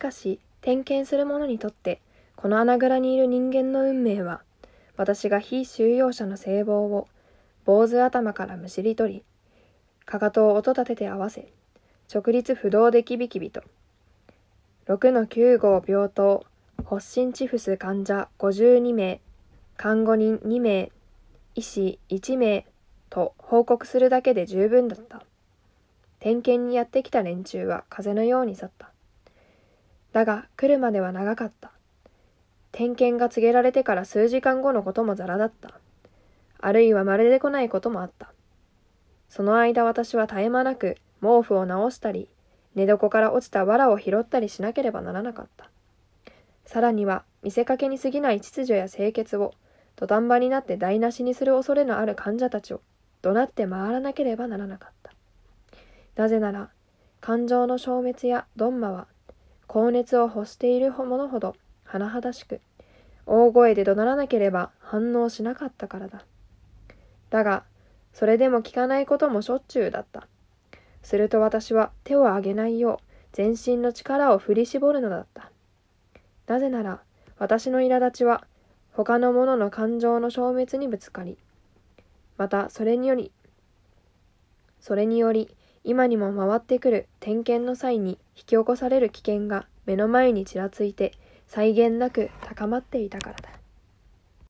かし点検する者にとってこの穴蔵にいる人間の運命は私が非収容者の聖望を坊主頭からむしり取りかかとを音立てて合わせ直立不動でキビキビと6の9号病棟発疹チフス患者52名看護人2名医師1名と報告するだけで十分だった。点検にやってきた連中は風のように去った。だが来るまでは長かった。点検が告げられてから数時間後のこともざらだった。あるいはまるで来ないこともあった。その間私は絶え間なく毛布を直したり寝床から落ちた藁を拾ったりしなければならなかった。さらには見せかけに過ぎない秩序や清潔を土壇場になって台無しにする恐れのある患者たちを怒鳴って回らなければならなかった。なぜなら感情の消滅やドンマは高熱を欲している者ほど甚だしく大声で怒鳴らなければ反応しなかったからだ。だがそれでも聞かないこともしょっちゅうだった。すると私は手を挙げないよう全身の力を振り絞るのだった。なぜなら私の苛立ちは他の者の感情の消滅にぶつかりまたそれによりそれにより今にも回ってくる点検の際に引き起こされる危険が目の前にちらついて際限なく高まっていたからだ。